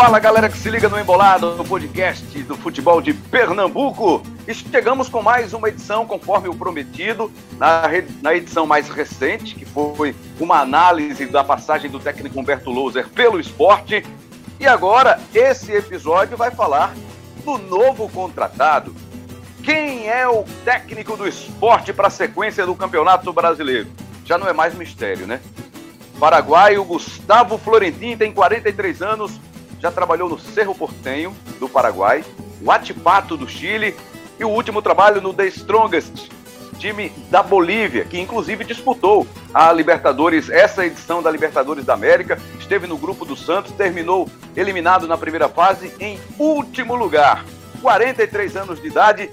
Fala galera que se liga no Embolado, no podcast do futebol de Pernambuco. E chegamos com mais uma edição, conforme o prometido, na, na edição mais recente, que foi uma análise da passagem do técnico Humberto Louser pelo esporte. E agora, esse episódio vai falar do novo contratado. Quem é o técnico do esporte para a sequência do Campeonato Brasileiro? Já não é mais mistério, né? Paraguaio Gustavo Florentin tem 43 anos já trabalhou no Cerro Portenho, do Paraguai, o Atipato, do Chile, e o último trabalho no The Strongest, time da Bolívia, que inclusive disputou a Libertadores, essa edição da Libertadores da América, esteve no grupo do Santos, terminou eliminado na primeira fase em último lugar. 43 anos de idade.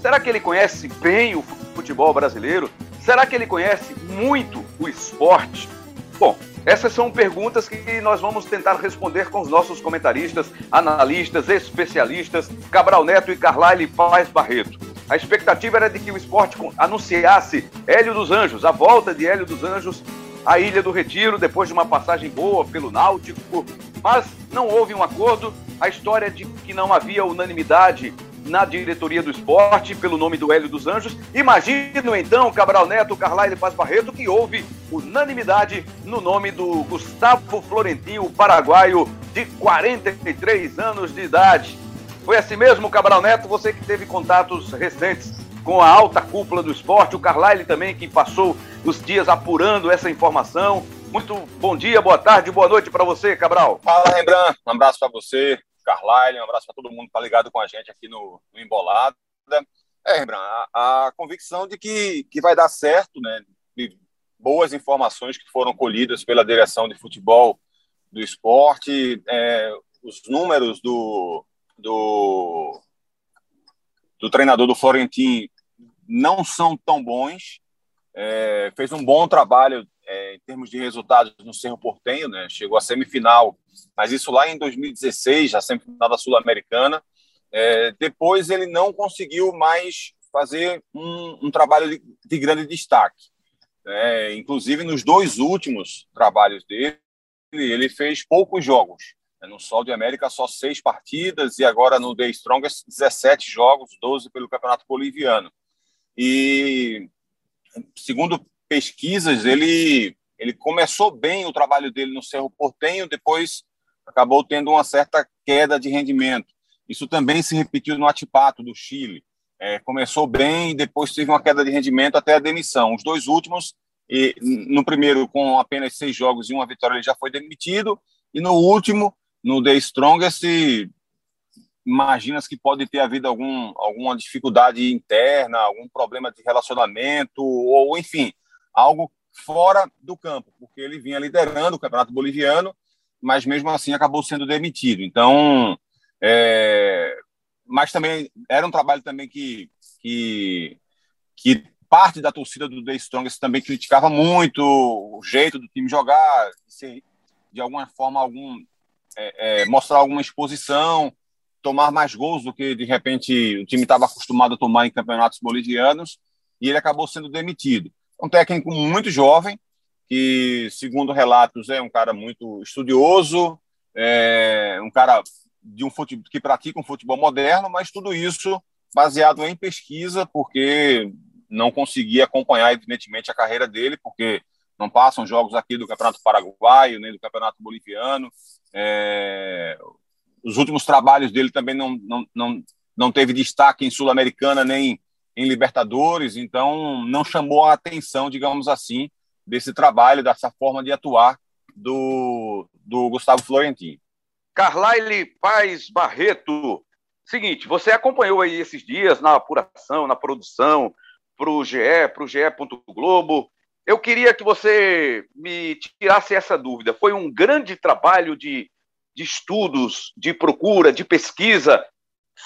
Será que ele conhece bem o futebol brasileiro? Será que ele conhece muito o esporte? Bom, essas são perguntas que nós vamos tentar responder com os nossos comentaristas, analistas, especialistas, Cabral Neto e Carlyle Paz Barreto. A expectativa era de que o esporte anunciasse Hélio dos Anjos, a volta de Hélio dos Anjos à Ilha do Retiro, depois de uma passagem boa pelo Náutico, mas não houve um acordo. A história de que não havia unanimidade na diretoria do esporte pelo nome do Hélio dos Anjos. Imagino então, Cabral Neto, Carlyle Paz Barreto, que houve unanimidade no nome do Gustavo Florentino, paraguaio de 43 anos de idade. Foi assim mesmo, Cabral Neto, você que teve contatos recentes com a alta cúpula do esporte, o Carlyle também, que passou os dias apurando essa informação. Muito bom dia, boa tarde, boa noite para você, Cabral. Fala, Rembrandt. Um abraço para você, Carlyle, um abraço para todo mundo que está ligado com a gente aqui no, no Embolada. É, Rembrandt, a, a, convicção de que, que vai dar certo, né? De boas informações que foram colhidas pela direção de futebol do esporte, é, os números do, do, do treinador do Florentino não são tão bons. É, fez um bom trabalho é, em termos de resultados no Cerro Portenho, né? chegou à semifinal, mas isso lá em 2016, a semifinal da Sul-Americana. É, depois ele não conseguiu mais fazer um, um trabalho de, de, grande destaque. É, inclusive, nos dois últimos trabalhos dele, ele fez poucos jogos. É, no Sol de América, só seis partidas, e agora no The Strongest, 17 jogos, 12 pelo Campeonato Boliviano. E, segundo pesquisas, ele, ele começou bem o trabalho dele no Cerro Portenho, depois acabou tendo uma certa queda de rendimento. Isso também se repetiu no Atipato, do Chile. É, começou bem depois teve uma queda de rendimento até a demissão. Os dois últimos, e, no primeiro, com apenas seis jogos e uma vitória, ele já foi demitido. E no último, no The Strongest, imaginas que pode ter havido algum, alguma dificuldade interna, algum problema de relacionamento, ou enfim, algo fora do campo, porque ele vinha liderando o Campeonato Boliviano, mas mesmo assim acabou sendo demitido. Então, é, mas também era um trabalho também que, que, que parte da torcida do The Strongest também criticava muito o jeito do time jogar, de, alguma forma algum é, é, mostrar alguma exposição, tomar mais gols do que de repente o time estava acostumado a tomar em campeonatos bolivianos, e ele acabou sendo demitido um técnico muito jovem, que, segundo relatos, é um cara muito estudioso, é um cara de um futebol, que pratica um futebol moderno, mas tudo isso baseado em pesquisa, porque não conseguia acompanhar, evidentemente, a carreira dele, porque não passam jogos aqui do Campeonato Paraguaio, nem do Campeonato Boliviano. É... Os últimos trabalhos dele também não, não, não, não teve destaque em Sul-Americana nem em Libertadores, então não chamou a atenção, digamos assim, desse trabalho, dessa forma de atuar do, do Gustavo Florentino. Carlyle Paz Barreto, seguinte, você acompanhou aí esses dias na apuração, na produção, para o GE, para o GE. Globo. Eu queria que você me tirasse essa dúvida. Foi um grande trabalho de, de estudos, de procura, de pesquisa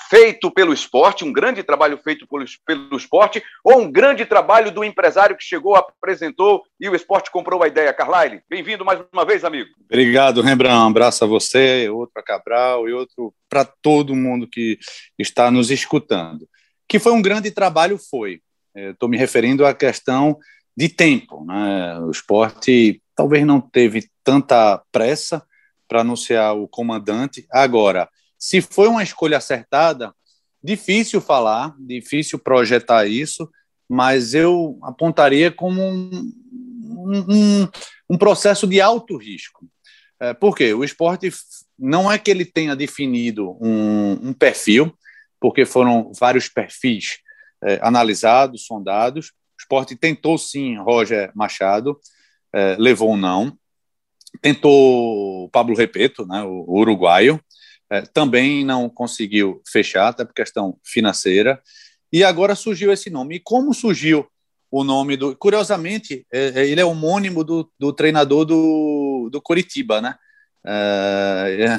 feito pelo esporte, um grande trabalho feito pelo, pelo esporte, ou um grande trabalho do empresário que chegou, apresentou e o esporte comprou a ideia. Carlyle, bem-vindo mais uma vez, amigo. Obrigado, Rembrandt. Um abraço a você, outro a Cabral e outro para todo mundo que está nos escutando. Que foi um grande trabalho, foi. Estou me referindo à questão de tempo. Né? O esporte talvez não teve tanta pressa, para anunciar o comandante. Agora, se foi uma escolha acertada, difícil falar, difícil projetar isso, mas eu apontaria como um, um, um processo de alto risco. É, por quê? O esporte não é que ele tenha definido um, um perfil, porque foram vários perfis é, analisados, sondados. O esporte tentou sim Roger Machado, é, levou um não. Tentou Pablo Repeto, né, o uruguaio, é, também não conseguiu fechar, até por questão financeira. E agora surgiu esse nome. E como surgiu o nome do. Curiosamente, é, é ele é homônimo do, do treinador do, do Coritiba, né? É,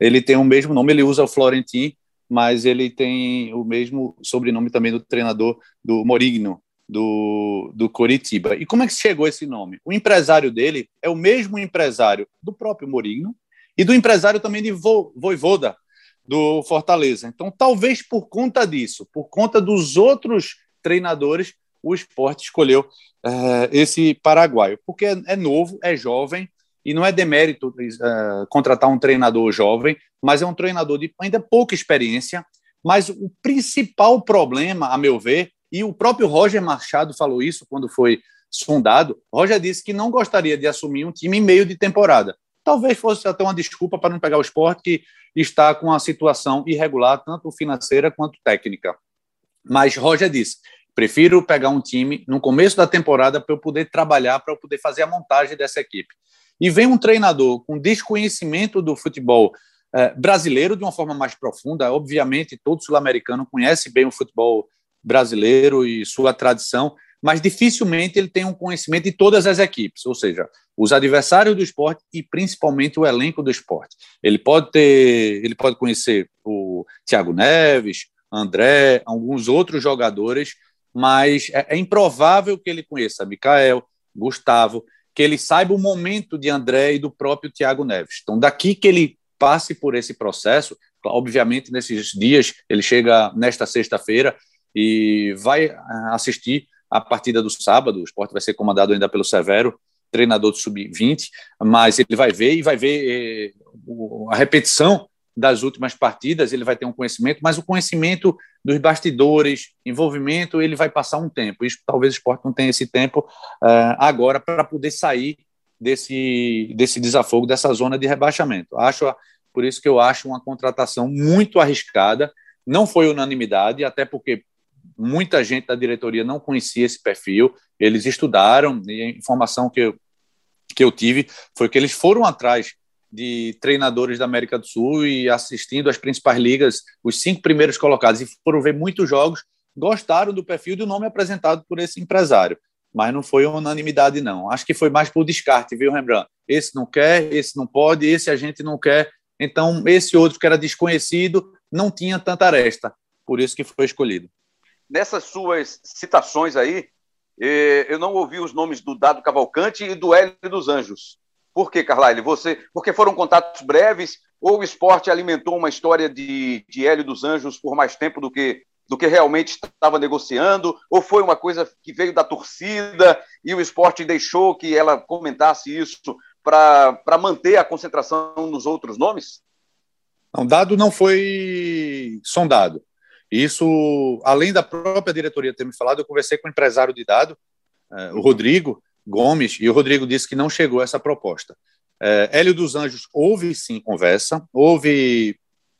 ele tem o mesmo nome, ele usa o Florentin, mas ele tem o mesmo sobrenome também do treinador do Morigno, do, do Coritiba. E como é que chegou esse nome? O empresário dele é o mesmo empresário do próprio Morigno e do empresário também de Vo, Voivoda, do Fortaleza. Então, talvez por conta disso, por conta dos outros treinadores, o esporte escolheu é, esse paraguaio, porque é, é, novo, é jovem, e não é demérito é, contratar um treinador jovem, mas é um treinador de ainda pouca experiência. Mas o principal problema, a meu ver, e o próprio Roger Machado falou isso quando foi sondado, Roger disse que não gostaria de assumir um time em meio de temporada. Talvez fosse até uma desculpa para não pegar o esporte que está com uma situação irregular, tanto financeira quanto técnica. Mas Roger disse: Prefiro pegar um time no começo da temporada para eu poder trabalhar, para eu poder fazer a montagem dessa equipe. E vem um treinador com desconhecimento do futebol eh, brasileiro de uma forma mais profunda. Obviamente, todo sul-americano conhece bem o futebol brasileiro e sua tradição, mas dificilmente ele tem um conhecimento de todas as equipes, ou seja, os adversários do esporte e principalmente o elenco do esporte. Ele pode ter, ele pode conhecer o Thiago Neves, André, alguns outros jogadores mas é, é improvável que ele conheça Mikael, Gustavo, que ele saiba o momento de André e do próprio Thiago Neves. Então, daqui que ele passe por esse processo, obviamente, nesses dias, ele chega nesta sexta-feira e vai ah, assistir a partida do sábado. O esporte vai ser comandado ainda pelo Severo, treinador do Sub-20, mas ele vai ver e vai ver eh, a repetição das últimas partidas, ele vai ter um conhecimento, mas o conhecimento dos bastidores, envolvimento, ele vai passar um tempo. Isso, talvez o esporte não tenha esse tempo uh, agora para poder sair desse, desse desafogo, dessa zona de rebaixamento. Acho por isso que eu acho uma contratação muito arriscada. Não foi unanimidade, até porque muita gente da diretoria não conhecia esse perfil. Eles estudaram e a informação que eu, que eu tive foi que eles foram atrás de treinadores da América do Sul e assistindo as principais ligas, os cinco primeiros colocados, e foram ver muitos jogos, gostaram do perfil do nome apresentado por esse empresário. Mas não foi unanimidade, não. Acho que foi mais por descarte, viu, Rembrandt? Esse não quer, esse não pode, esse a gente não quer. Então, esse outro que era desconhecido não tinha tanta aresta. Por isso que foi escolhido. Nessas suas citações aí, eh, eu não ouvi os nomes do Dado Cavalcante e do Hélio dos Anjos. Por que, Carlyle? Você, porque foram contatos breves ou o esporte alimentou uma história de, de Hélio dos Anjos por mais tempo do que, do que realmente estava negociando? Ou foi uma coisa que veio da torcida e o esporte deixou que ela comentasse isso para manter a concentração nos outros nomes? Não, dado não foi sondado. Isso, além da própria diretoria ter me falado, eu conversei com o empresário de dado, eh, o Rodrigo, Gomes, e o Rodrigo disse que não chegou essa proposta. É, Hélio dos Anjos houve sim conversa, houve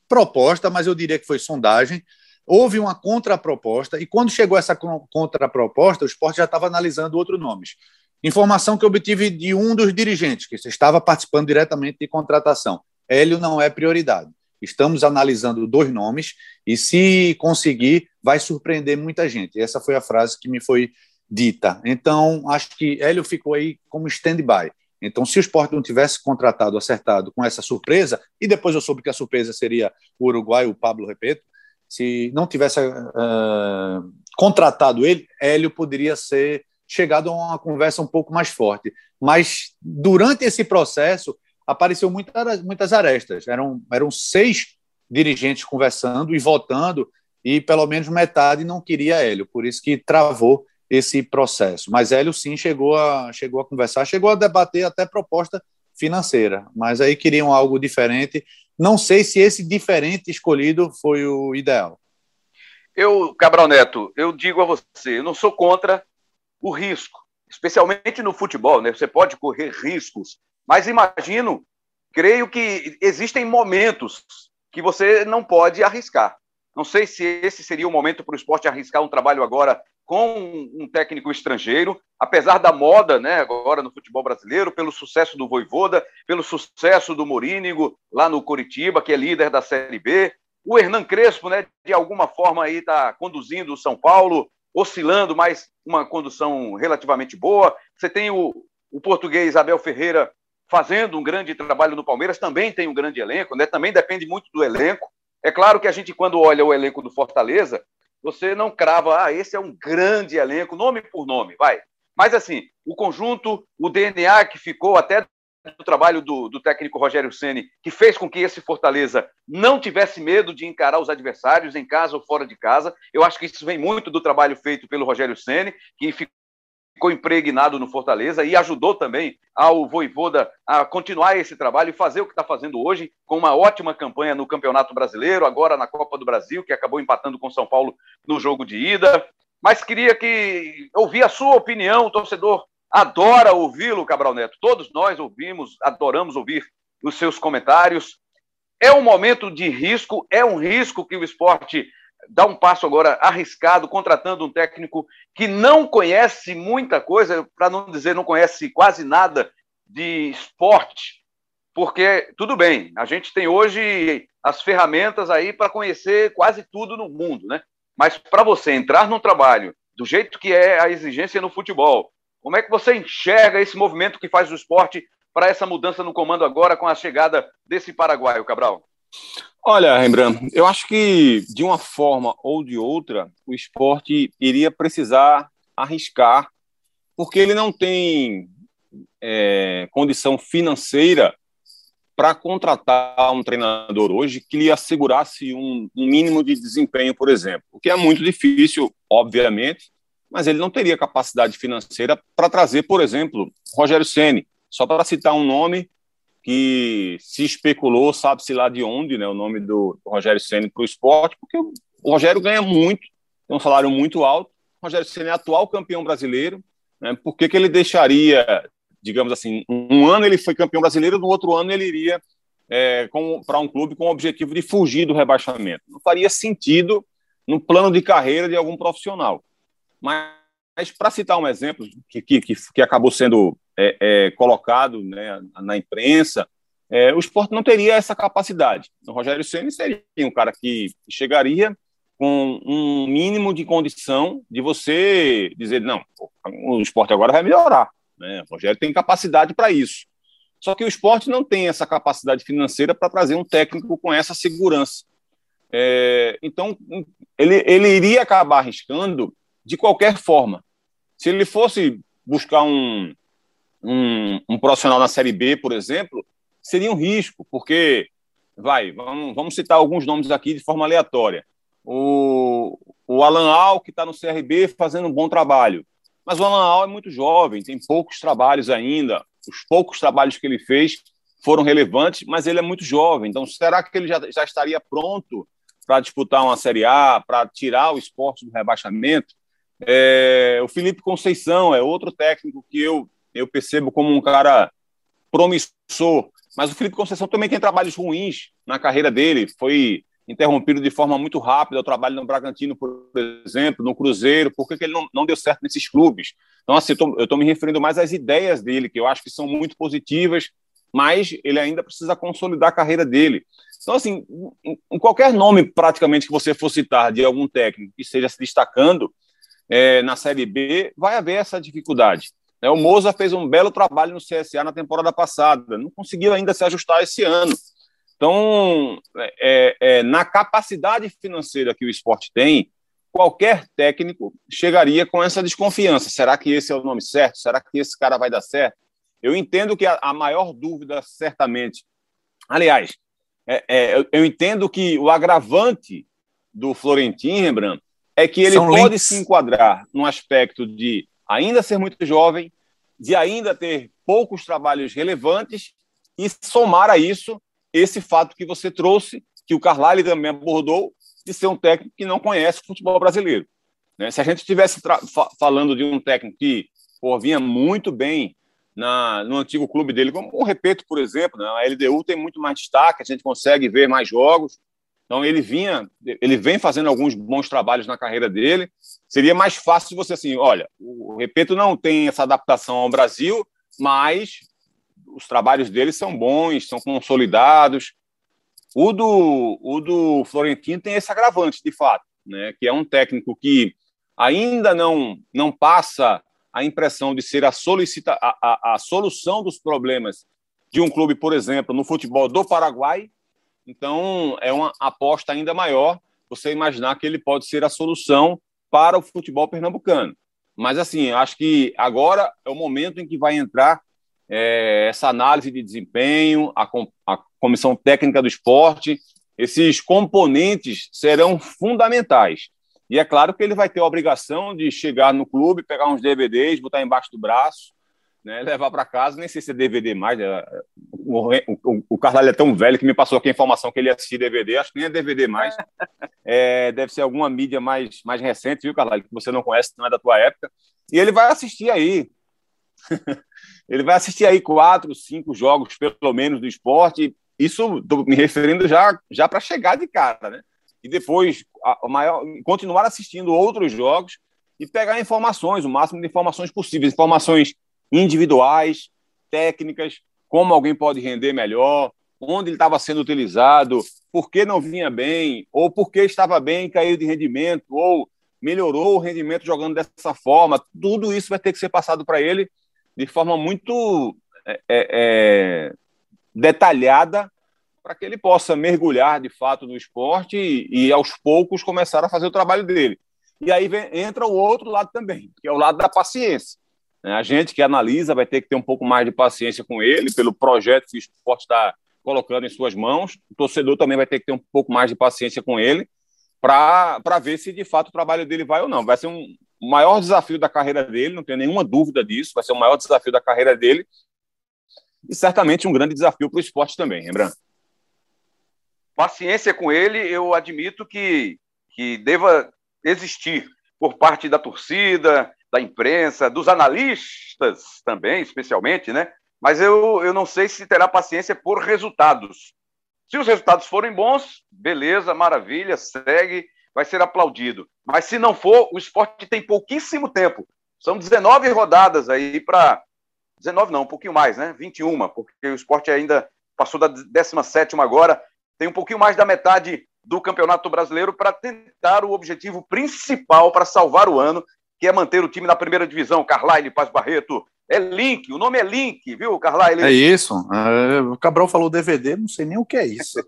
proposta, mas eu diria que foi sondagem. Houve uma contraproposta, e quando chegou essa contraproposta, o esporte já estava analisando outros nomes. Informação que obtive de um dos dirigentes, que estava participando diretamente de contratação. Hélio não é prioridade. Estamos analisando dois nomes, e se conseguir, vai surpreender muita gente. Essa foi a frase que me foi dita. Então, acho que Hélio ficou aí como stand-by. Então, se o esporte não tivesse contratado, acertado com essa surpresa, e depois eu soube que a surpresa seria o Uruguai, o Pablo Repeto, se não tivesse uh, contratado ele, Hélio poderia ser chegado a uma conversa um pouco mais forte. Mas durante esse processo apareceu muitas, muitas arestas. Eram, eram seis dirigentes conversando e votando, e pelo menos metade não queria Hélio, por isso que travou esse processo. Mas Hélio, sim, chegou a, chegou a conversar, chegou a debater até proposta financeira, mas aí queriam algo diferente. Não sei se esse diferente escolhido foi o ideal. Eu, Cabral Neto, eu digo a você, eu não sou contra o risco, especialmente no futebol, né? Você pode correr riscos, mas imagino, creio que existem momentos que você não pode arriscar. Não sei se esse seria o momento para o esporte arriscar um trabalho agora com um técnico estrangeiro, apesar da moda, né, agora no futebol brasileiro, pelo sucesso do Voivoda, pelo sucesso do Morínigo lá no Coritiba, que é líder da Série B. O Hernan Crespo, né, de alguma forma aí está conduzindo o São Paulo, oscilando, mas uma condução relativamente boa. Você tem o, o português Abel Ferreira fazendo um grande trabalho no Palmeiras, também tem um grande elenco, né? Também depende muito do elenco. É claro que a gente, quando olha o elenco do Fortaleza, você não crava, ah, esse é um grande elenco, nome por nome, vai. Mas, assim, o conjunto, o DNA que ficou até do trabalho do, do técnico Rogério Ceni, que fez com que esse Fortaleza não tivesse medo de encarar os adversários em casa ou fora de casa. Eu acho que isso vem muito do trabalho feito pelo Rogério Ceni, que ficou ficou impregnado no Fortaleza e ajudou também ao Voivoda a continuar esse trabalho e fazer o que está fazendo hoje, com uma ótima campanha no Campeonato Brasileiro, agora na Copa do Brasil, que acabou empatando com São Paulo no jogo de ida. Mas queria que ouvir a sua opinião, o torcedor adora ouvi-lo, Cabral Neto. Todos nós ouvimos, adoramos ouvir os seus comentários. É um momento de risco, é um risco que o esporte dá um passo agora arriscado, contratando um técnico que não conhece muita coisa, para não dizer não conhece quase nada de esporte, porque tudo bem, a gente tem hoje as ferramentas aí para conhecer quase tudo no mundo, né? Mas para você entrar num trabalho do jeito que é a exigência no futebol, como é que você enxerga esse movimento que faz o esporte para essa mudança no comando agora com a chegada desse paraguaio, Cabral? Olha, Rembrandt, eu acho que de uma forma ou de outra o esporte iria precisar arriscar, porque ele não tem é, condição financeira para contratar um treinador hoje que lhe assegurasse um, um, mínimo de desempenho, por exemplo, o que é muito difícil, obviamente, mas ele não teria capacidade financeira para trazer, por exemplo, Rogério Ceni, só para citar um nome que se especulou, sabe-se lá de onde, né, o nome do, Rogério Ceni para o esporte, porque o, Rogério ganha muito, tem um salário muito alto. O Rogério Ceni é atual campeão brasileiro. Né, por que, que ele deixaria, digamos assim, um ano ele foi campeão brasileiro, no outro ano ele iria é, para um clube com o objetivo de fugir do rebaixamento? Não faria sentido no plano de carreira de algum profissional. Mas, mas para citar um exemplo que, que, que acabou sendo é, é, colocado né, na imprensa, é, o esporte não teria essa capacidade. O Rogério Ceni seria um cara que chegaria com um mínimo de condição de você dizer, não, o esporte agora vai melhorar. Né? O Rogério tem capacidade para isso. Só que o esporte não tem essa capacidade financeira para trazer um técnico com essa segurança. É, então, ele, ele iria acabar arriscando de qualquer forma. Se ele fosse buscar um, um, um profissional na Série B, por exemplo, seria um risco, porque, vai, vamos, vamos citar alguns nomes aqui de forma aleatória. O, o Alan Al, que está no CRB fazendo um bom trabalho. Mas o Alan Al é muito jovem, tem poucos trabalhos ainda. Os poucos trabalhos que ele fez foram relevantes, mas ele é muito jovem. Então, será que ele já, já estaria pronto para disputar uma Série A, para tirar o esporte do rebaixamento? É, o Felipe Conceição é outro técnico que eu eu percebo como um cara promissor. Mas o Felipe Conceição também tem trabalhos ruins na carreira dele. Foi interrompido de forma muito rápida o trabalho no Bragantino, por exemplo, no Cruzeiro. Por que, que ele não, não deu certo nesses clubes? Então, assim, eu estou me referindo mais às ideias dele, que eu acho que são muito positivas, mas ele ainda precisa consolidar a carreira dele. Então, assim, em qualquer nome praticamente que você for citar de algum técnico que esteja se destacando é, na Série B, vai haver essa dificuldade. Né, o Moza fez um belo trabalho no CSA na temporada passada, não conseguiu ainda se ajustar esse ano. Então, é, é, é, na capacidade financeira que o esporte tem, qualquer técnico chegaria com essa desconfiança. Será que esse é o nome certo? Será que esse cara vai dar certo? Eu entendo que a, a maior dúvida, certamente. Aliás, é, é, eu, eu, entendo que o agravante do Florentino, Rembrandt, é que ele São pode links. se enquadrar no aspecto de ainda ser muito jovem, de ainda ter poucos trabalhos relevantes e somar a isso esse fato que você trouxe, que o Carlyle também abordou, de ser um técnico que não conhece o futebol brasileiro. Né? Se a gente estivesse fa falando de um técnico que pô, vinha muito bem na, no antigo clube dele, como o Repeto, por exemplo, né? a LDU tem muito mais destaque, a gente consegue ver mais jogos. Então ele vinha, ele vem fazendo alguns bons trabalhos na carreira dele. Seria mais fácil você assim, olha, o Repeto não tem essa adaptação ao Brasil, mas os trabalhos dele são bons, são consolidados. O do, o do Florentino tem esse agravante, de fato, né? que é um técnico que ainda não, não passa a impressão de ser a, solicita, a, a, a solução dos problemas de um clube, por exemplo, no futebol do Paraguai. Então, é uma aposta ainda maior você imaginar que ele pode ser a solução para o futebol pernambucano. Mas, assim, acho que agora é o momento em que vai entrar é, essa análise de desempenho, a, a comissão técnica do esporte, esses componentes serão fundamentais. E é claro que ele vai ter a obrigação de chegar no clube, pegar uns DVDs, botar embaixo do braço, né, levar para casa. Nem sei se é DVD mais. É, o, o, o Carvalho é tão velho que me passou aqui a informação que ele ia assistir DVD. Acho que nem é DVD mais. É, deve ser alguma mídia mais, mais recente, viu, Carvalho? Que você não conhece, não é da tua época. E ele vai assistir aí. ele vai assistir aí quatro, cinco jogos, pelo menos, do esporte. Isso estou me referindo já, já para chegar de cara, né? e depois a, maior, continuar assistindo outros jogos e pegar informações, o máximo de informações possíveis, informações individuais, técnicas, como alguém pode render melhor, onde ele estava sendo utilizado, por que não vinha bem, ou por que estava bem e caiu de rendimento, ou melhorou o rendimento jogando dessa forma. Tudo isso vai ter que ser passado para ele de forma muito é, é, é detalhada para que ele possa mergulhar de fato no esporte e, e, aos poucos começar a fazer o trabalho dele. E aí vem, entra o outro lado também, que é o lado da paciência. Né? A gente que analisa vai ter que ter um pouco mais de paciência com ele, pelo projeto que o esporte está colocando em suas mãos. O torcedor também vai ter que ter um pouco mais de paciência com ele para ver se de fato o trabalho dele vai ou não. Vai ser um maior desafio da carreira dele, não tenho nenhuma dúvida disso, vai ser o maior desafio da carreira dele e certamente um grande desafio para o esporte também, lembrando paciência com ele, eu admito que, que deva existir por parte da torcida, da imprensa, dos analistas também, especialmente, né? Mas eu, eu não sei se terá paciência por resultados. Se os resultados forem bons, beleza, maravilha, segue, vai ser aplaudido. Mas se não for, o esporte tem pouquíssimo tempo. São 19 rodadas aí para. 19 não, um pouquinho mais, né? 21, porque o esporte ainda passou da 17 agora tem um pouquinho mais da metade do Campeonato Brasileiro para tentar o objetivo principal para salvar o ano, que é manter o time na primeira divisão. Carlyle Paz Barreto. É Link, o nome é Link, viu, Carlyle? É isso. É, o Cabral falou DVD, não sei nem o que é isso.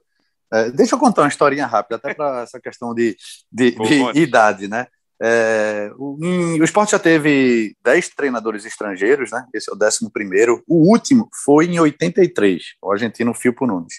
É, deixa eu contar uma historinha rápida, até para essa questão de, de, de idade, né? É, o, o esporte já teve 10 treinadores estrangeiros, né? Esse é o 11 primeiro. O último foi em 83, o argentino Filpo Nunes.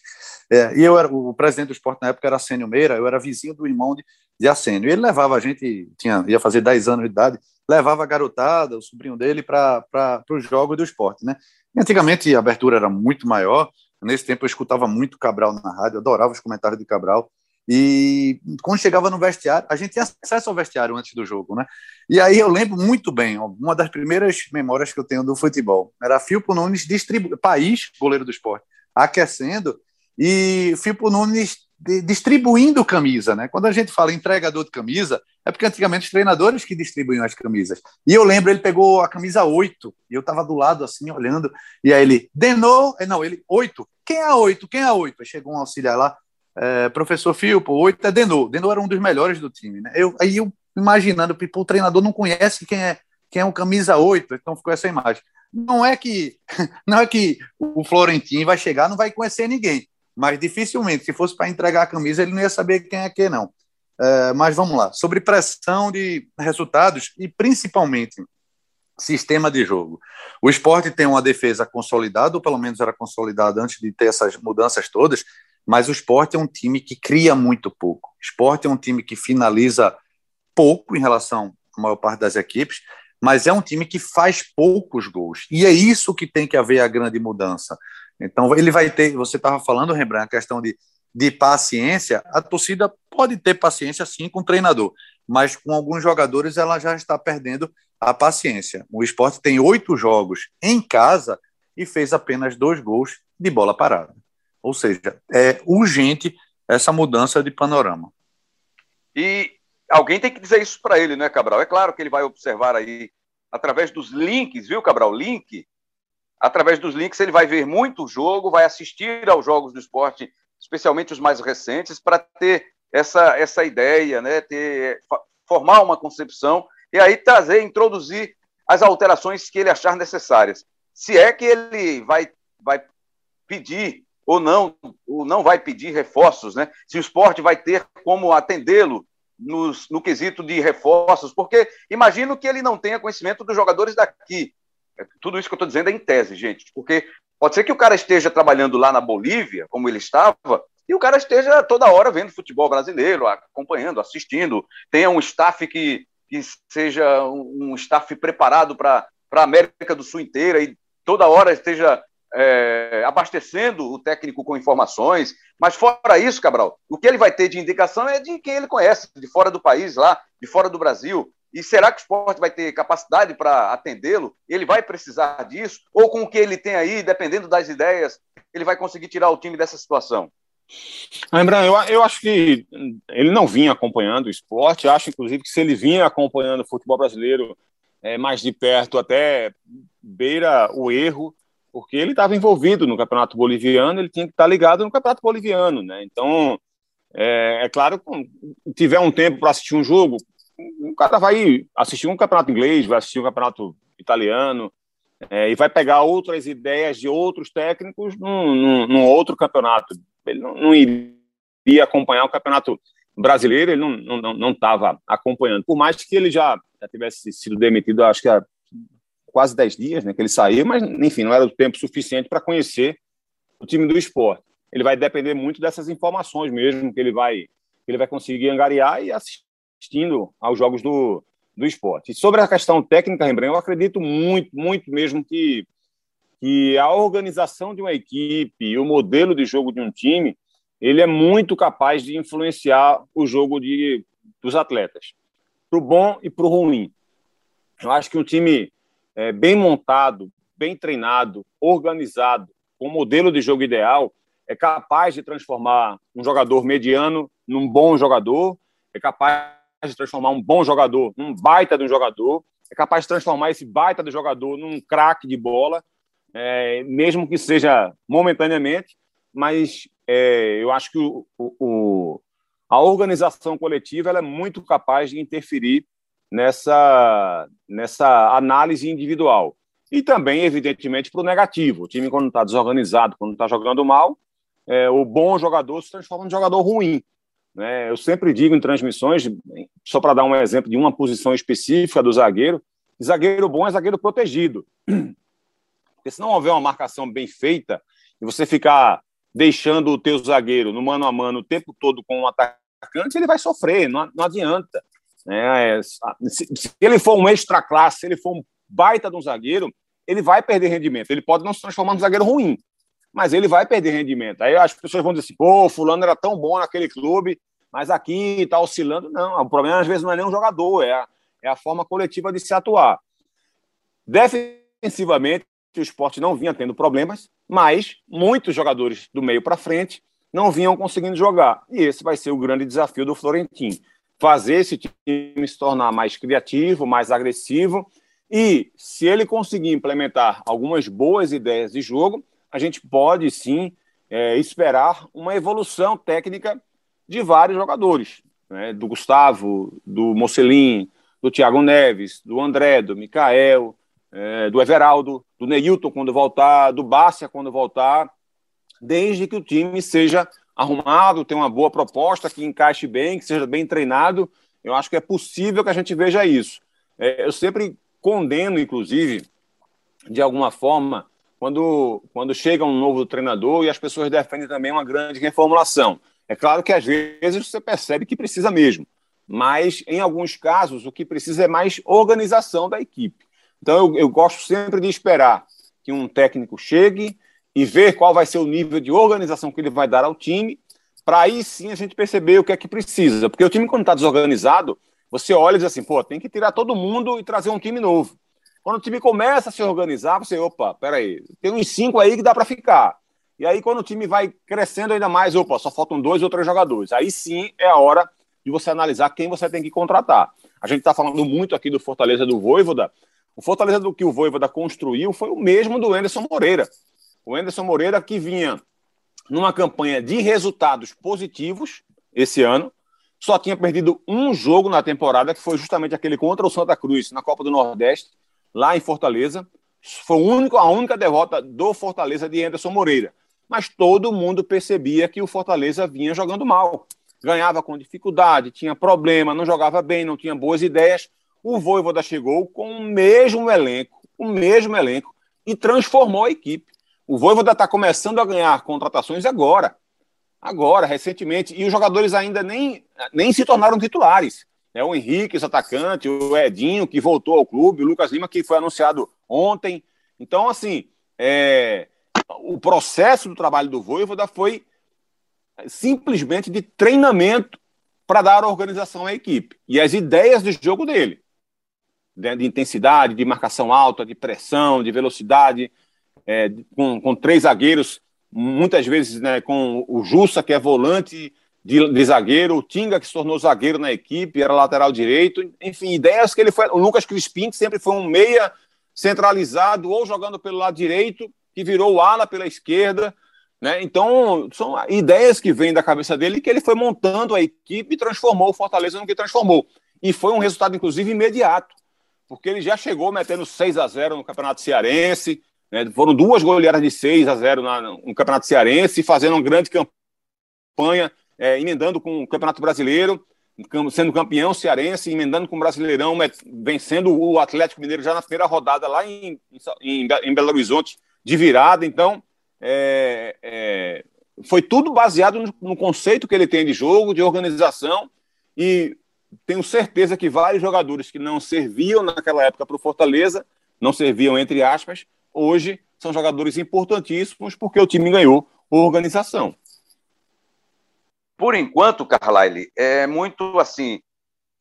É, e eu era o presidente do esporte na época era Sênio Meira, eu era vizinho do irmão de, de Assênio. E ele levava a gente, tinha, ia fazer 10 anos de idade, levava a garotada, o sobrinho dele, para os jogos do esporte, né? E antigamente a abertura era muito maior. Nesse tempo eu escutava muito Cabral na rádio, adorava os comentários de Cabral. E quando chegava no vestiário, a gente tinha acesso ao vestiário antes do jogo, né? E aí eu lembro muito bem, uma das primeiras memórias que eu tenho do futebol era Filpo Nunes, distribu país, goleiro do esporte, aquecendo, e Filpo Nunes distribuindo camisa, né? Quando a gente fala entregador de camisa, é porque antigamente os treinadores que distribuíam as camisas. E eu lembro, ele pegou a camisa 8, e eu estava do lado assim, olhando, e aí ele, Denou, é, não, ele, 8, quem é a 8? Quem é a 8? Aí chegou um auxiliar lá, é, professor Filpo, oito é Denô. Denô era um dos melhores do time. Né? Eu, aí eu imaginando, o treinador não conhece quem é quem é um camisa 8, então ficou essa imagem. Não é que não é que o Florentino vai chegar, não vai conhecer ninguém, mas dificilmente, se fosse para entregar a camisa, ele não ia saber quem é quem, não. É, mas vamos lá, sobre pressão de resultados e principalmente sistema de jogo. O esporte tem uma defesa consolidada, ou pelo menos era consolidada antes de ter essas mudanças todas, mas o esporte é um time que cria muito pouco. O esporte é um time que finaliza pouco em relação à maior parte das equipes, mas é um time que faz poucos gols. E é isso que tem que haver a grande mudança. Então ele vai ter, você estava falando, Rembrandt, a questão de, de paciência, a torcida pode ter paciência sim com o treinador, mas com alguns jogadores ela já está perdendo a paciência. O esporte tem oito jogos em casa e fez apenas dois gols de bola parada. Ou seja, é urgente essa mudança de panorama. E alguém tem que dizer isso para ele, né, Cabral? É claro que ele vai observar aí através dos links, viu, Cabral? Link. Através dos links ele vai ver muito jogo, vai assistir aos jogos do esporte, especialmente os mais recentes, para ter essa, essa ideia, né? Ter, formar uma concepção e aí trazer, introduzir as alterações que ele achar necessárias. Se é que ele vai, vai pedir ou não, ou não vai pedir reforços, né? Se o esporte vai ter como atendê-lo no quesito de reforços, porque imagino que ele não tenha conhecimento dos jogadores daqui. É, tudo isso que eu estou dizendo é em tese, gente, porque pode ser que o cara esteja trabalhando lá na Bolívia, como ele estava, e o cara esteja toda hora vendo futebol brasileiro, acompanhando, assistindo, tenha um staff que, que seja um staff preparado para a América do Sul inteira e toda hora esteja é, abastecendo o técnico com informações, mas fora isso, Cabral, o que ele vai ter de indicação é de quem ele conhece, de fora do país, lá, de fora do Brasil. E será que o esporte vai ter capacidade para atendê-lo? Ele vai precisar disso? Ou com o que ele tem aí, dependendo das ideias, ele vai conseguir tirar o time dessa situação? Lembrando, eu, eu acho que ele não vinha acompanhando o esporte, acho inclusive que se ele vinha acompanhando o futebol brasileiro é, mais de perto, até beira o erro, porque ele estava envolvido no campeonato boliviano, ele tinha que estar ligado no campeonato boliviano, né? Então, é, é claro, tiver um tempo para assistir um jogo, o cara vai assistir um campeonato inglês, vai assistir um campeonato italiano, é, e vai pegar outras ideias de outros técnicos num, num, num outro campeonato. Ele não, não, iria acompanhar o campeonato brasileiro, ele não estava não, não, acompanhando. Por mais que ele já, já tivesse sido demitido, acho que há quase 10 dias né, que ele saiu, mas, enfim, não era o tempo suficiente para conhecer o time do esporte. Ele vai depender muito dessas informações mesmo que ele vai, que ele vai conseguir angariar e assistindo aos jogos do, do esporte. E sobre a questão técnica, Rembrandt, eu acredito muito, muito mesmo que, que a organização de uma equipe e o modelo de jogo de um time ele é muito capaz de influenciar o jogo de, dos atletas, para o bom e para o ruim. Eu acho que um time é, bem montado, bem treinado, organizado, com um modelo de jogo ideal, é capaz de transformar um jogador mediano num bom jogador, é capaz de transformar um bom jogador num baita de um jogador, é capaz de transformar esse baita de jogador num craque de bola, é, mesmo que seja momentaneamente, mas é, eu acho que o, o, a organização coletiva é muito capaz de interferir nessa, nessa análise individual. E também, evidentemente, para o negativo. O time, quando está desorganizado, quando está jogando mal, é, o bom jogador se transforma em jogador ruim. Né? Eu sempre digo em transmissões, só para dar um exemplo de uma posição específica do zagueiro, zagueiro bom é zagueiro protegido. Porque se não houver uma marcação bem feita e você ficar deixando o teu zagueiro no mano a mano o tempo todo com um atacante, ele vai sofrer, não, não adianta. Né? Se, se ele for um extra classe, se ele for um baita de um zagueiro, ele vai perder rendimento. Ele pode não se transformar num zagueiro ruim, mas ele vai perder rendimento. Aí as pessoas vão dizer assim, pô, fulano era tão bom naquele clube, mas aqui está oscilando. Não, o problema às vezes não é nem um jogador, é a, é a forma coletiva de se atuar. Defensivamente, o esporte não vinha tendo problemas, mas muitos jogadores do meio para frente não vinham conseguindo jogar. E esse vai ser o grande desafio do Florentino fazer esse time se tornar mais criativo, mais agressivo. E se ele conseguir implementar algumas boas ideias de jogo, a gente pode sim é, esperar uma evolução técnica de vários jogadores, né? do Gustavo, do Mocelin, do Thiago Neves, do André, do Mikael, é, do Everaldo, do Neilton quando voltar, do Bárcia quando voltar, desde que o time seja arrumado, tem uma boa proposta, que encaixe bem, que seja bem treinado, eu acho que é possível que a gente veja isso. É, eu sempre condeno, inclusive, de alguma forma, quando, quando chega um novo treinador e as pessoas defendem também uma grande reformulação. É claro que às vezes você percebe que precisa mesmo, mas em alguns casos o que precisa é mais organização da equipe. Então eu, eu gosto sempre de esperar que um técnico chegue, e ver qual vai ser o nível de organização que ele vai dar ao time, para aí sim a gente perceber o que é que precisa. Porque o time, quando está desorganizado, você olha e diz assim, pô, tem que tirar todo mundo e trazer um time novo. Quando o time começa a se organizar, você, opa, peraí, tem uns cinco aí que dá para ficar. E aí, quando o time vai crescendo ainda mais, opa, só faltam dois ou três jogadores. Aí sim é a hora de você analisar quem você tem que contratar. A gente está falando muito aqui do Fortaleza do Voivoda. O Fortaleza do que o Voivoda construiu foi o mesmo do Anderson Moreira. O Anderson Moreira que vinha numa campanha de resultados positivos esse ano, só tinha perdido um jogo na temporada, que foi justamente aquele contra o Santa Cruz, na Copa do Nordeste, lá em Fortaleza. Foi único, a única derrota do Fortaleza de Anderson Moreira. Mas todo mundo percebia que o Fortaleza vinha jogando mal. Ganhava com dificuldade, tinha problema, não jogava bem, não tinha boas ideias. O Voivoda chegou com o mesmo elenco, o mesmo elenco, e transformou a equipe. O Voivoda está começando a ganhar contratações agora. Agora, recentemente. E os jogadores ainda nem, nem se tornaram titulares. É o Henrique, esse atacante, o Edinho, que voltou ao clube, o Lucas Lima, que foi anunciado ontem. Então, assim, é, o processo do trabalho do Voivoda foi simplesmente de treinamento para dar organização à equipe. E as ideias de jogo dele. De intensidade, de marcação alta, de pressão, de velocidade, é, com, com três zagueiros, muitas vezes né, com o Jussa, que é volante de, de, zagueiro, o Tinga, que se tornou zagueiro na equipe, era lateral direito, enfim, ideias que ele foi. O Lucas Crispim, que sempre foi um meia centralizado, ou jogando pelo lado direito, que virou ala pela esquerda. Né? Então, são ideias que vêm da cabeça dele que ele foi montando a equipe e transformou o Fortaleza no que transformou. E foi um resultado, inclusive, imediato, porque ele já chegou metendo 6 a 0 no Campeonato Cearense, né? Foram duas goleadas de 6 a 0 na, no Campeonato Cearense, fazendo uma grande campanha, é, emendando com o Campeonato Brasileiro, sendo campeão cearense, emendando com o Brasileirão, vencendo o Atlético Mineiro já na primeira rodada lá em, em, em Belo Horizonte, de virada. Então, é, é, foi tudo baseado no, no, conceito que ele tem de jogo, de organização, e tenho certeza que vários jogadores que não serviam naquela época para o Fortaleza, não serviam entre aspas, hoje são jogadores importantíssimos porque o time ganhou organização. Por enquanto, Carlyle, é muito assim,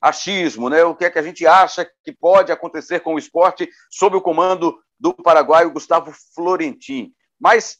achismo, né? O que é que a gente acha que pode acontecer com o esporte sob o comando do paraguaio Gustavo Florentin. Mas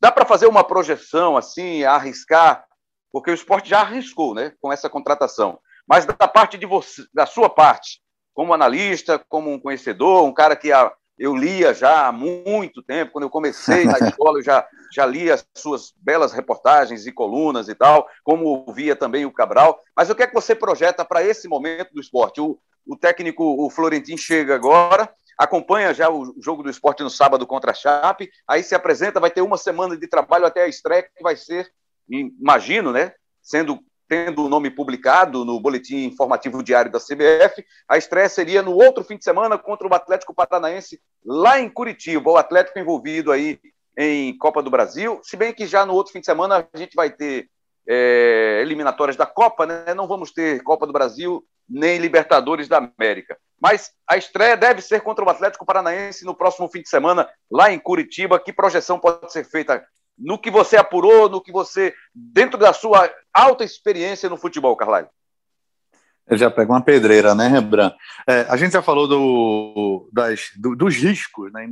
dá para fazer uma projeção assim, arriscar, porque o esporte já arriscou, né, com essa contratação. Mas da parte de você, da sua parte, como analista, como um conhecedor, um cara que a, eu lia já há muito tempo, quando eu comecei na escola, eu já, já lia as suas belas reportagens e colunas e tal, como ouvia também o Cabral. Mas o que é que você projeta para esse momento do esporte? O, o técnico, o Florentin, chega agora, acompanha já o jogo do esporte no sábado contra a Chape, aí se apresenta, vai ter uma semana de trabalho até a estreia, que vai ser, imagino, né? Sendo tendo o nome publicado no boletim informativo diário da CBF. A estreia seria no outro fim de semana contra o Atlético Paranaense, lá em Curitiba. O Atlético envolvido aí em Copa do Brasil. Se bem que já no outro fim de semana a gente vai ter é, eliminatórias da Copa, né? Não vamos ter Copa do Brasil nem Libertadores da América. Mas a estreia deve ser contra o Atlético Paranaense no próximo fim de semana, lá em Curitiba. Que projeção pode ser feita no que você apurou, no que você, dentro da sua alta experiência no futebol, Carlyle? Eu já pego uma pedreira, né, Rembrandt? É, a gente já falou do, das, do, dos riscos né,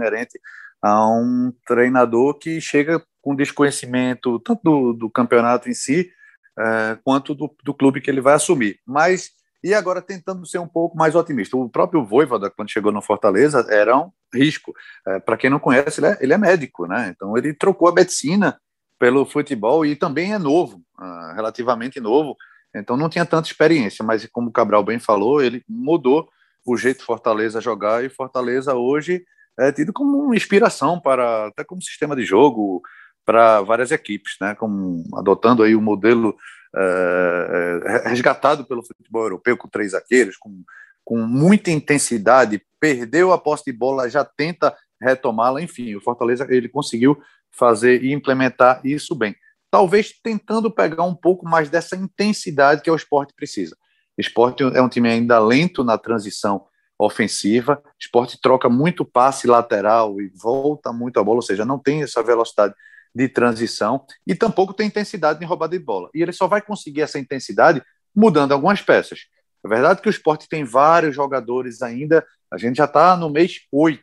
a um treinador que chega com desconhecimento tanto do, do campeonato em si, é, quanto do, do clube que ele vai assumir. Mas e agora tentando ser um pouco mais otimista. O próprio Voivoda, quando chegou no Fortaleza, era um risco. É, Para quem não conhece, ele é, ele é, médico, né? Então ele trocou a medicina pelo futebol e também é novo, uh, relativamente novo. Então não tinha tanta experiência, mas como o Cabral bem falou, ele mudou o jeito Fortaleza jogar e Fortaleza hoje é tido como uma inspiração para até como sistema de jogo para várias equipes, né? Como adotando aí o modelo uh, resgatado pelo futebol europeu com três zagueiros, com, com muita intensidade, perdeu a posse de bola, já tenta retomá-la, enfim, o Fortaleza ele conseguiu fazer e implementar isso bem. Talvez tentando pegar um pouco mais dessa intensidade que o esporte precisa. O esporte é um time ainda lento na transição ofensiva. O esporte troca muito passe lateral e volta muito a bola, ou seja, não tem essa velocidade de transição e tampouco tem intensidade em roubada de bola. E ele só vai conseguir essa intensidade mudando algumas peças. É verdade que o esporte tem vários jogadores ainda, a gente já está no mês 8,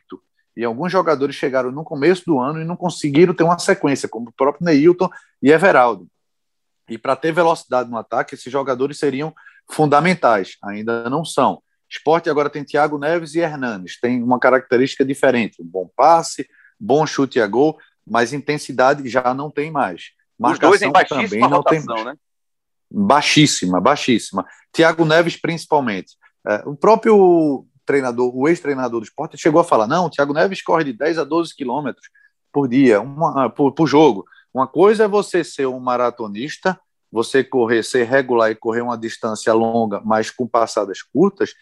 e alguns jogadores chegaram no começo do ano e não conseguiram ter uma sequência, como o próprio Neilton e Everaldo. E para ter velocidade no ataque, esses jogadores seriam fundamentais, ainda não são. Esporte agora tem Thiago Neves e Hernanes, tem uma característica diferente, um bom passe, bom chute a gol, mas intensidade já não tem mais. Marcação Os dois em baixíssima também não rotação, tem né? Baixíssima, baixíssima. Thiago Neves principalmente. É, o próprio treinador, o ex-treinador do esporte, chegou a falar: não, o Thiago Neves corre de 10 a 12 quilômetros por dia, uma, por, por jogo. Uma coisa é você ser um maratonista, você correr, ser regular e correr uma distância longa, mas com passadas curtas.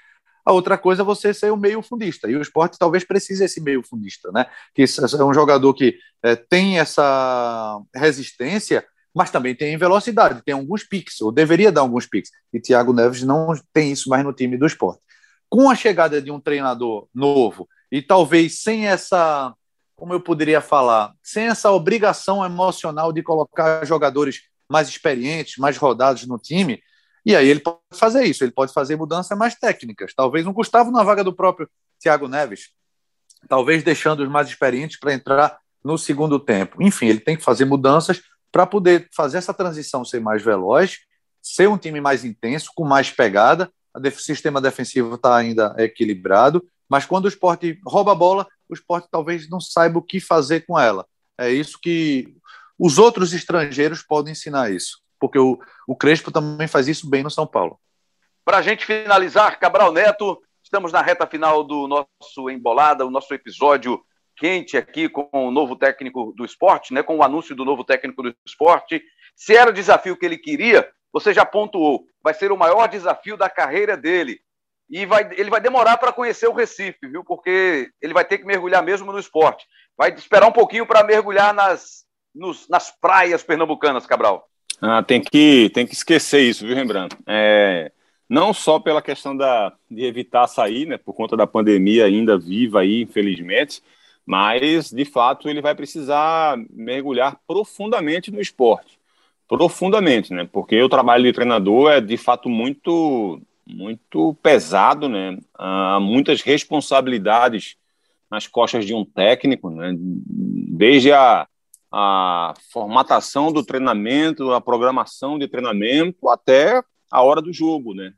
A outra coisa é você ser o meio fundista. E o esporte talvez precise desse meio fundista, né? Que é um jogador que é, tem essa resistência, mas também tem velocidade, tem alguns piques, ou deveria dar alguns piques. E Thiago Neves não tem isso mais no time do esporte. Com a chegada de um treinador novo, e talvez sem essa, como eu poderia falar, sem essa obrigação emocional de colocar jogadores mais experientes, mais rodados no time, e aí ele pode fazer isso, ele pode fazer mudanças mais técnicas. Talvez um Gustavo na vaga do próprio Thiago Neves, talvez deixando os mais experientes para entrar no segundo tempo. Enfim, ele tem que fazer mudanças para poder fazer essa transição ser mais veloz, ser um time mais intenso, com mais pegada. O sistema defensivo está ainda equilibrado, mas quando o esporte rouba a bola, o esporte talvez não saiba o que fazer com ela. É isso que os outros estrangeiros podem ensinar isso porque o, o Crespo também faz isso bem no São Paulo. Para a gente finalizar, Cabral Neto, estamos na reta final do nosso Embolada, o nosso episódio quente aqui com o novo técnico do esporte, né, com o anúncio do novo técnico do esporte. Se era o desafio que ele queria, você já pontuou, vai ser o maior desafio da carreira dele. E vai, ele vai demorar para conhecer o Recife, viu? Porque ele vai ter que mergulhar mesmo no esporte. Vai esperar um pouquinho para mergulhar nas, nos, nas praias pernambucanas, Cabral. Ah, tem, que, tem que esquecer isso, viu, Rembrandt? É, não só pela questão da, de evitar sair, né, por conta da pandemia ainda viva aí, infelizmente, mas, de fato, ele vai precisar mergulhar profundamente no esporte. Profundamente, né? Porque o trabalho de treinador é, de fato, muito, muito pesado, né? Há muitas responsabilidades nas costas de um técnico, né? Desde a a formatação do treinamento, a programação de treinamento, até a hora do jogo. Né?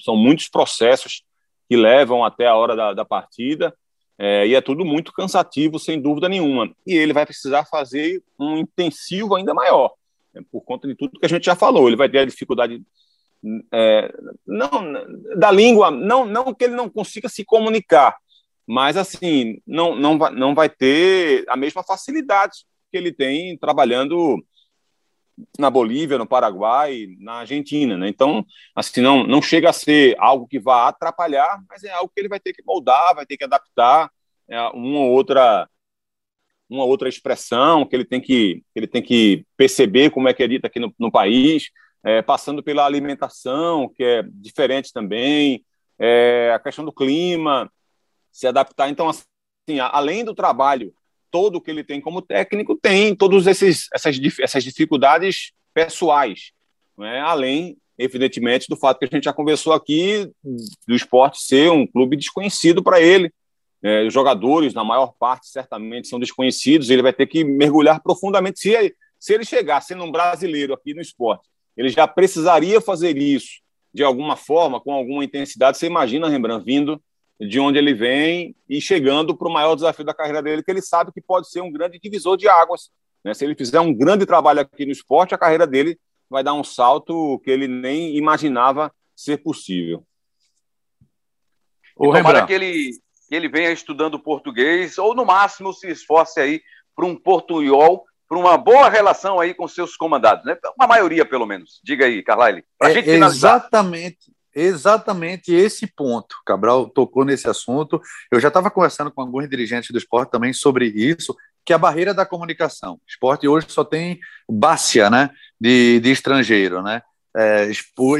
São muitos processos que levam até a hora da, da partida, é, e é tudo muito cansativo, sem dúvida nenhuma. E ele vai precisar fazer um intensivo ainda maior, né? por conta de tudo que a gente já falou. Ele vai ter a dificuldade é, não da língua, não, não que ele não consiga se comunicar, mas assim não, não, vai, não vai ter a mesma facilidade que ele tem trabalhando na Bolívia, no Paraguai, na Argentina, né? Então, assim, não, não chega a ser algo que vá atrapalhar, mas é algo que ele vai ter que moldar, vai ter que adaptar é, uma ou outra uma outra expressão que ele tem que ele tem que perceber como é que é dita aqui no, no país, é, passando pela alimentação que é diferente também, é, a questão do clima, se adaptar. Então, assim, além do trabalho todo que ele tem como técnico tem todas essas, essas dificuldades pessoais, é? além, evidentemente, do fato que a gente já conversou aqui do esporte ser um clube desconhecido para ele. É, os jogadores, na maior parte, certamente são desconhecidos, ele vai ter que mergulhar profundamente. Se ele, se ele chegar sendo um brasileiro aqui no esporte, ele já precisaria fazer isso de alguma forma, com alguma intensidade. Você imagina, Rembrandt, vindo de onde ele vem e chegando para o maior desafio da carreira dele, que ele sabe que pode ser um grande divisor de águas. Né? Se ele fizer um grande trabalho aqui no esporte, a carreira dele vai dar um salto que ele nem imaginava ser possível. O tomara que ele, que ele venha estudando português, ou no máximo se esforce aí para um portunhol, para uma boa relação aí com seus comandados, né? Uma maioria, pelo menos. Diga aí, Carlyle. É, exatamente, exatamente esse ponto. Cabral tocou nesse assunto. Eu já estava conversando com alguns dirigentes do esporte também sobre isso, que é a barreira da comunicação. O esporte hoje só tem Bácia, né, de, de estrangeiro, né? É,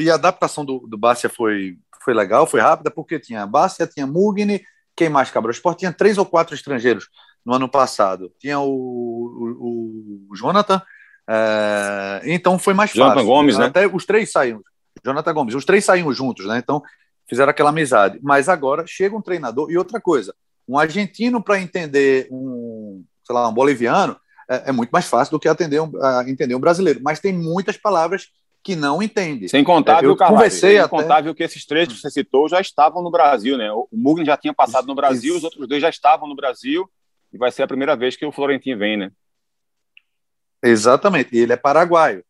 e a adaptação do, do Bácia foi, foi legal, foi rápida, porque tinha Bárcia, tinha Mugni, quem mais, Cabral? O Sport tinha três ou quatro estrangeiros no ano passado. Tinha o, o, o Jonathan, é, então foi mais Jonathan fácil. Gomes, né? Até os três saíram. Jonathan Gomes, os três saíram juntos, né? Então fizeram aquela amizade. Mas agora chega um treinador e outra coisa, um argentino para entender um, sei lá, um boliviano é, é muito mais fácil do que atender um, entender um brasileiro. Mas tem muitas palavras que não entende. Sem contar, é, eu viu, conversei sem contar, viu, que esses três que você citou já estavam no Brasil, né? O Mugni já tinha passado no Brasil, Isso. os outros dois já estavam no Brasil, e vai ser a primeira vez que o Florentino vem, né? Exatamente, e ele é paraguaio.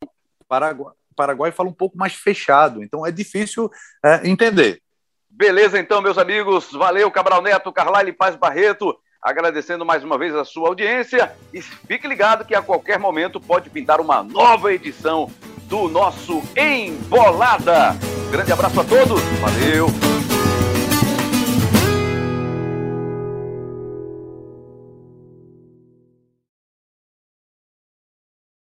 Paraguai, Paraguai fala um pouco mais fechado, então é difícil é, entender. Beleza, então, meus amigos. Valeu, Cabral Neto, Carlyle Paz Barreto. Agradecendo mais uma vez a sua audiência. E fique ligado que a qualquer momento pode pintar uma nova edição do nosso Embolada. Grande abraço a todos. Valeu.